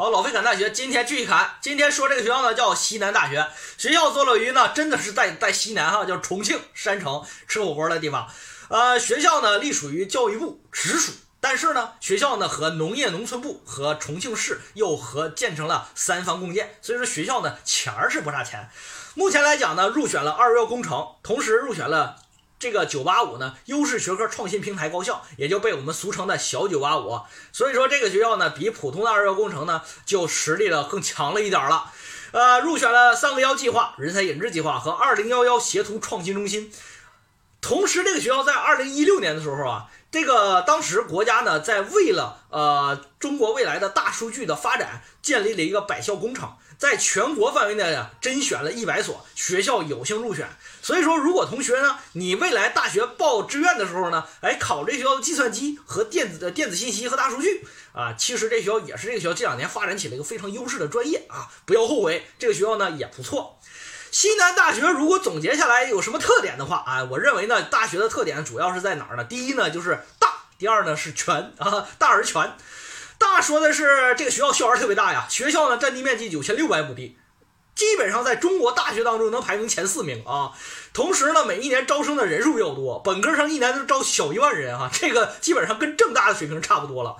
好，老费侃大学，今天继续侃。今天说这个学校呢，叫西南大学。学校坐落于呢，真的是在在西南哈，叫重庆山城，吃火锅的地方。呃，学校呢隶属于教育部直属，但是呢，学校呢和农业农村部和重庆市又合建成了三方共建，所以说学校呢钱儿是不差钱。目前来讲呢，入选了二幺幺工程，同时入选了。这个九八五呢，优势学科创新平台高校，也就被我们俗称的小九八五。所以说这个学校呢，比普通的二幺幺工程呢，就实力了更强了一点了。呃，入选了三个幺计划、人才引智计划和二零幺幺协同创新中心。同时，这个学校在二零一六年的时候啊，这个当时国家呢，在为了呃中国未来的大数据的发展，建立了一个百校工程。在全国范围内呀，甄选了一百所学校有幸入选。所以说，如果同学呢，你未来大学报志愿的时候呢，哎，考这学校的计算机和电子的电子信息和大数据啊，其实这学校也是这个学校这两年发展起了一个非常优势的专业啊，不要后悔，这个学校呢也不错。西南大学如果总结下来有什么特点的话啊，我认为呢，大学的特点主要是在哪儿呢？第一呢就是大，第二呢是全啊，大而全。大说的是这个学校校园特别大呀，学校呢占地面积九千六百亩地，基本上在中国大学当中能排名前四名啊。同时呢，每一年招生的人数比较多，本科生一年都招小一万人哈，这个基本上跟正大的水平差不多了。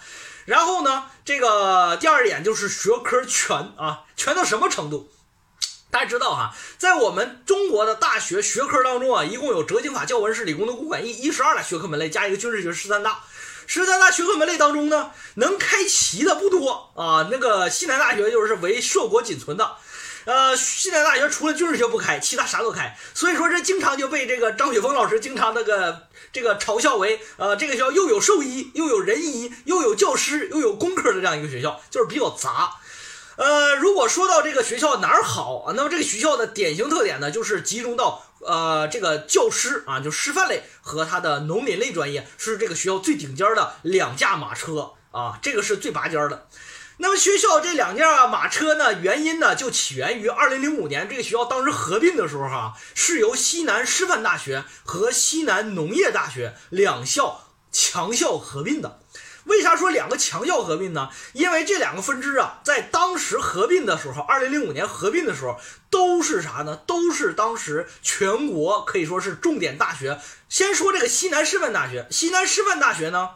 然后呢，这个第二点就是学科全啊，全到什么程度？大家知道哈，在我们中国的大学学科当中啊，一共有哲经法、教文史、理工农、公管艺一十二大学科门类，加一个军事学十三大。十三大学科门类当中呢，能开齐的不多啊。那个西南大学就是为硕果仅存的，呃，西南大学除了军事学不开，其他啥都开。所以说这经常就被这个张雪峰老师经常那个这个嘲笑为，呃，这个学校又有兽医，又有人医，又有教师，又有工科的这样一个学校，就是比较杂。呃，如果说到这个学校哪儿好啊，那么这个学校的典型特点呢，就是集中到。呃，这个教师啊，就师范类和他的农林类专业是这个学校最顶尖的两驾马车啊，这个是最拔尖的。那么学校这两驾马车呢，原因呢就起源于二零零五年这个学校当时合并的时候哈，是由西南师范大学和西南农业大学两校强校合并的。为啥说两个强校合并呢？因为这两个分支啊，在当时合并的时候，二零零五年合并的时候，都是啥呢？都是当时全国可以说是重点大学。先说这个西南师范大学，西南师范大学呢，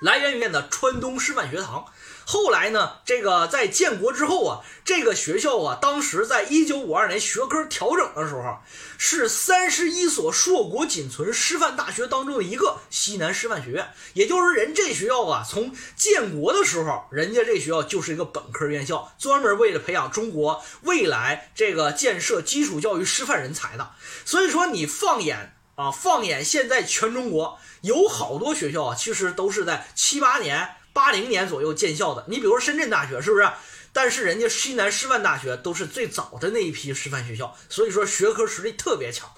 来源于的川东师范学堂。后来呢，这个在建国之后啊，这个学校啊，当时在一九五二年学科调整的时候，是三十一所硕果仅存师范大学当中的一个西南师范学院。也就是人这学校啊，从建国的时候，人家这学校就是一个本科院校，专门为了培养中国未来这个建设基础教育师范人才的。所以说，你放眼啊，放眼现在全中国，有好多学校啊，其实都是在七八年。八零年左右建校的，你比如说深圳大学是不是？但是人家西南师范大学都是最早的那一批师范学校，所以说学科实力特别强。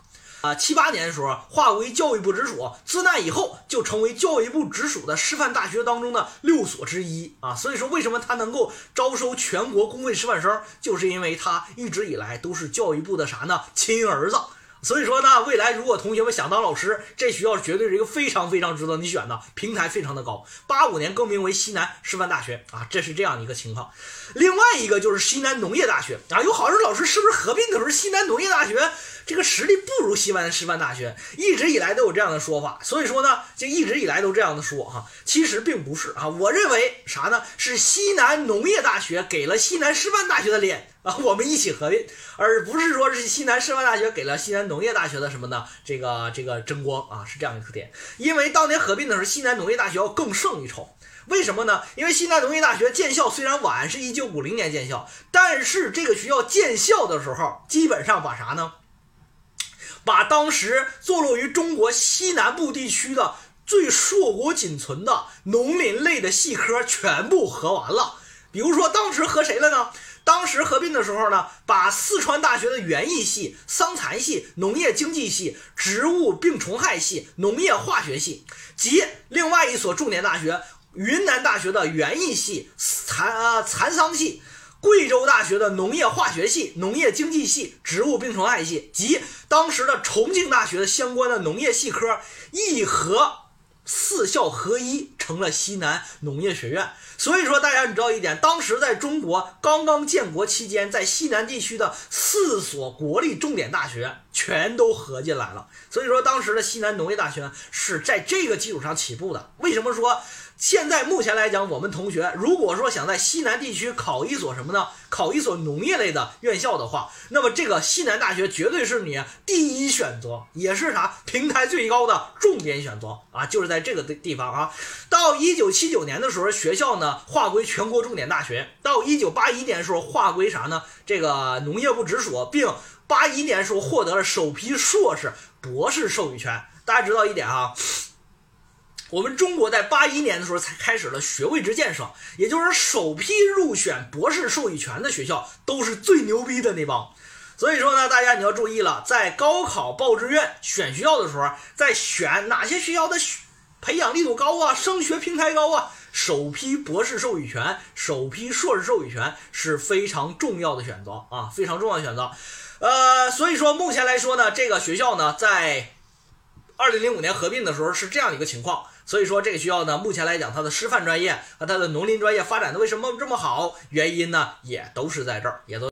啊，七八年的时候划归教育部直属，自那以后就成为教育部直属的师范大学当中的六所之一啊。所以说，为什么它能够招收全国公费师范生，就是因为它一直以来都是教育部的啥呢？亲儿子。所以说呢，未来如果同学们想当老师，这学校绝对是一个非常非常值得你选的，平台非常的高。八五年更名为西南师范大学啊，这是这样一个情况。另外一个就是西南农业大学啊，有好多老师是不是合并的时候，西南农业大学这个实力不如西南师范大学，一直以来都有这样的说法。所以说呢，就一直以来都这样的说哈，其实并不是啊，我认为啥呢？是西南农业大学给了西南师范大学的脸。啊，我们一起合并，而不是说是西南师范大学给了西南农农业大学的什么呢？这个这个争光啊，是这样一个特点。因为当年合并的时候，西南农业大学要更胜一筹。为什么呢？因为西南农业大学建校虽然晚，是一九五零年建校，但是这个学校建校的时候，基本上把啥呢？把当时坐落于中国西南部地区的最硕果仅存的农林类的系科全部合完了。比如说，当时和谁了呢？当时合并的时候呢，把四川大学的园艺系、桑蚕系、农业经济系、植物病虫害系、农业化学系及另外一所重点大学云南大学的园艺系、蚕啊蚕桑系、贵州大学的农业化学系、农业经济系、植物病虫害系及当时的重庆大学的相关的农业系科一合四校合一，成了西南农业学院。所以说，大家你知道一点，当时在中国刚刚建国期间，在西南地区的四所国立重点大学全都合进来了。所以说，当时的西南农业大学是在这个基础上起步的。为什么说？现在目前来讲，我们同学如果说想在西南地区考一所什么呢？考一所农业类的院校的话，那么这个西南大学绝对是你第一选择，也是啥平台最高的重点选择啊！就是在这个地地方啊。到一九七九年的时候，学校呢划归全国重点大学。到一九八一年的时候，划归啥呢？这个农业部直属，并八一年时候获得了首批硕士、博士授予权。大家知道一点啊。我们中国在八一年的时候才开始了学位制建设，也就是首批入选博士授予权的学校都是最牛逼的那帮。所以说呢，大家你要注意了，在高考报志愿选学校的时候，在选哪些学校的培养力度高啊，升学平台高啊，首批博士授予权、首批硕士授予权是非常重要的选择啊，非常重要的选择。呃，所以说目前来说呢，这个学校呢，在二零零五年合并的时候是这样一个情况。所以说这个学校呢，目前来讲，它的师范专业和它的农林专业发展的为什么这么好？原因呢，也都是在这儿，也都。